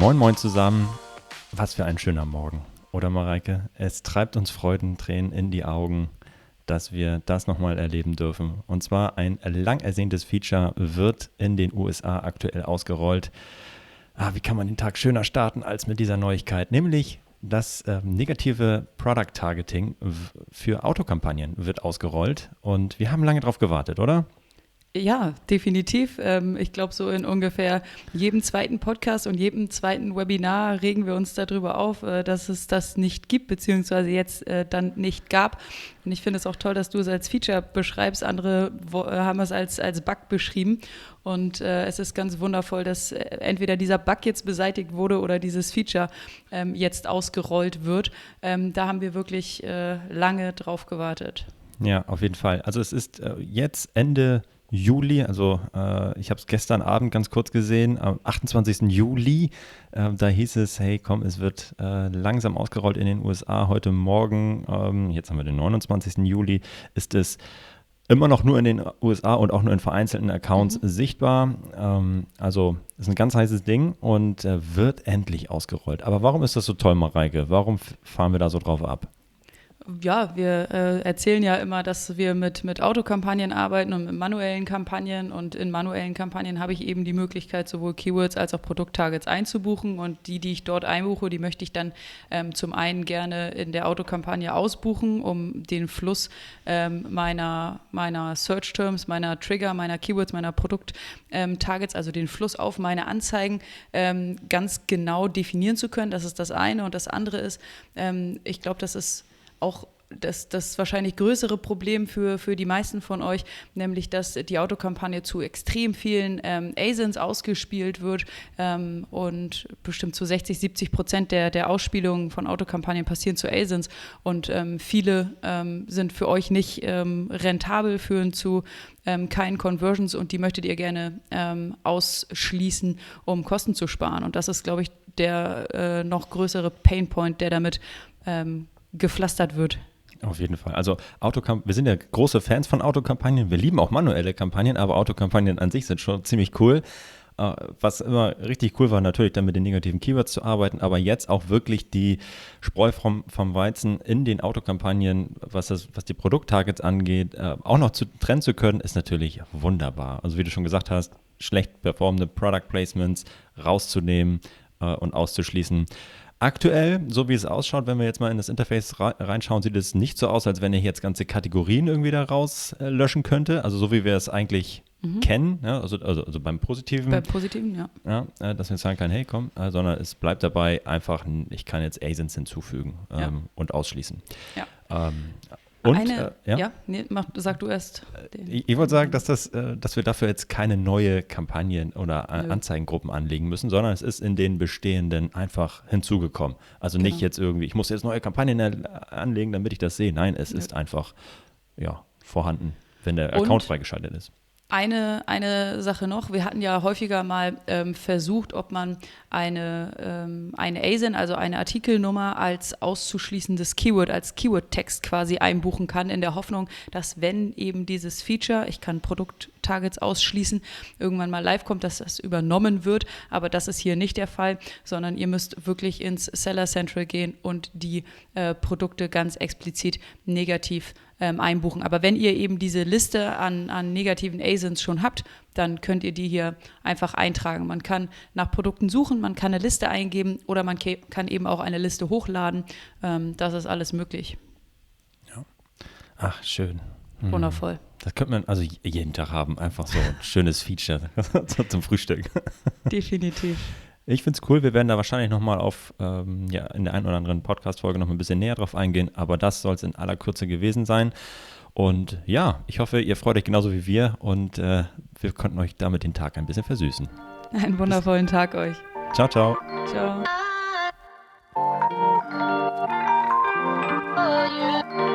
Moin, moin zusammen. Was für ein schöner Morgen, oder Mareike? Es treibt uns Freudentränen in die Augen, dass wir das nochmal erleben dürfen. Und zwar ein lang ersehntes Feature wird in den USA aktuell ausgerollt. Ah, wie kann man den Tag schöner starten als mit dieser Neuigkeit? Nämlich das äh, negative Product Targeting für Autokampagnen wird ausgerollt. Und wir haben lange darauf gewartet, oder? Ja, definitiv. Ähm, ich glaube, so in ungefähr jedem zweiten Podcast und jedem zweiten Webinar regen wir uns darüber auf, äh, dass es das nicht gibt, beziehungsweise jetzt äh, dann nicht gab. Und ich finde es auch toll, dass du es als Feature beschreibst. Andere äh, haben es als, als Bug beschrieben. Und es ist ganz wundervoll, dass entweder dieser Bug jetzt beseitigt wurde oder dieses Feature ähm, jetzt ausgerollt wird. Ähm, da haben wir wirklich lange drauf gewartet. Ja, auf jeden Fall. Also es ist jetzt Ende Juli, also äh, ich habe es gestern Abend ganz kurz gesehen, am 28. Juli, äh, da hieß es, hey komm, es wird äh, langsam ausgerollt in den USA. Heute Morgen, ähm, jetzt haben wir den 29. Juli, ist es immer noch nur in den USA und auch nur in vereinzelten Accounts mhm. sichtbar. Ähm, also ist ein ganz heißes Ding und äh, wird endlich ausgerollt. Aber warum ist das so toll, Mareike? Warum fahren wir da so drauf ab? Ja, wir äh, erzählen ja immer, dass wir mit, mit Autokampagnen arbeiten und mit manuellen Kampagnen. Und in manuellen Kampagnen habe ich eben die Möglichkeit, sowohl Keywords als auch Produkttargets einzubuchen. Und die, die ich dort einbuche, die möchte ich dann ähm, zum einen gerne in der Autokampagne ausbuchen, um den Fluss ähm, meiner, meiner Search Terms, meiner Trigger, meiner Keywords, meiner Produkttargets, ähm, also den Fluss auf meine Anzeigen ähm, ganz genau definieren zu können. Das ist das eine. Und das andere ist, ähm, ich glaube, das ist auch das, das wahrscheinlich größere Problem für, für die meisten von euch, nämlich dass die Autokampagne zu extrem vielen ähm, ASINs ausgespielt wird ähm, und bestimmt zu 60, 70 Prozent der, der Ausspielungen von Autokampagnen passieren zu ASINs und ähm, viele ähm, sind für euch nicht ähm, rentabel, führen zu ähm, keinen Conversions und die möchtet ihr gerne ausschließen, um Kosten zu sparen. Und das ist, glaube ich, der äh, noch größere Painpoint, der damit gepflastert wird. Auf jeden Fall. Also Autokamp wir sind ja große Fans von Autokampagnen. Wir lieben auch manuelle Kampagnen, aber Autokampagnen an sich sind schon ziemlich cool. Äh, was immer richtig cool war, natürlich dann mit den negativen Keywords zu arbeiten, aber jetzt auch wirklich die Spreu vom, vom Weizen in den Autokampagnen, was, das, was die Produkttargets angeht, äh, auch noch zu trennen zu können, ist natürlich wunderbar. Also wie du schon gesagt hast, schlecht performende Product Placements rauszunehmen äh, und auszuschließen. Aktuell, so wie es ausschaut, wenn wir jetzt mal in das Interface reinschauen, sieht es nicht so aus, als wenn ich jetzt ganze Kategorien irgendwie da rauslöschen äh, könnte. Also so wie wir es eigentlich mhm. kennen, ja, also, also, also, beim Positiven. Beim Positiven, ja. ja äh, dass wir sagen können, hey, komm, äh, sondern es bleibt dabei einfach, ich kann jetzt ASINs hinzufügen ähm, ja. und ausschließen. Ja. Ähm, und, Eine, äh, ja, ja nee, mach, sag du erst. Ich, ich wollte sagen, dass, das, äh, dass wir dafür jetzt keine neue Kampagnen oder Nö. Anzeigengruppen anlegen müssen, sondern es ist in den bestehenden einfach hinzugekommen. Also genau. nicht jetzt irgendwie, ich muss jetzt neue Kampagnen anlegen, damit ich das sehe. Nein, es Nö. ist einfach ja, vorhanden, wenn der Account und, freigeschaltet ist. Eine, eine Sache noch, wir hatten ja häufiger mal ähm, versucht, ob man eine, ähm, eine ASIN, also eine Artikelnummer, als auszuschließendes Keyword, als Keyword-Text quasi einbuchen kann, in der Hoffnung, dass wenn eben dieses Feature, ich kann Produkttargets ausschließen, irgendwann mal live kommt, dass das übernommen wird. Aber das ist hier nicht der Fall, sondern ihr müsst wirklich ins Seller Central gehen und die äh, Produkte ganz explizit negativ ähm, einbuchen. Aber wenn ihr eben diese Liste an, an negativen ASINs schon habt, dann könnt ihr die hier einfach eintragen. Man kann nach Produkten suchen, man kann eine Liste eingeben oder man kann eben auch eine Liste hochladen. Ähm, das ist alles möglich. Ja. Ach, schön. Hm. Wundervoll. Das könnte man also jeden Tag haben, einfach so ein schönes Feature zum Frühstück. Definitiv. Ich finde es cool, wir werden da wahrscheinlich nochmal auf, ähm, ja, in der einen oder anderen Podcast-Folge noch ein bisschen näher drauf eingehen, aber das soll es in aller Kürze gewesen sein. Und ja, ich hoffe, ihr freut euch genauso wie wir und äh, wir konnten euch damit den Tag ein bisschen versüßen. Einen wundervollen Bis. Tag euch. Ciao, ciao. Ciao. Oh,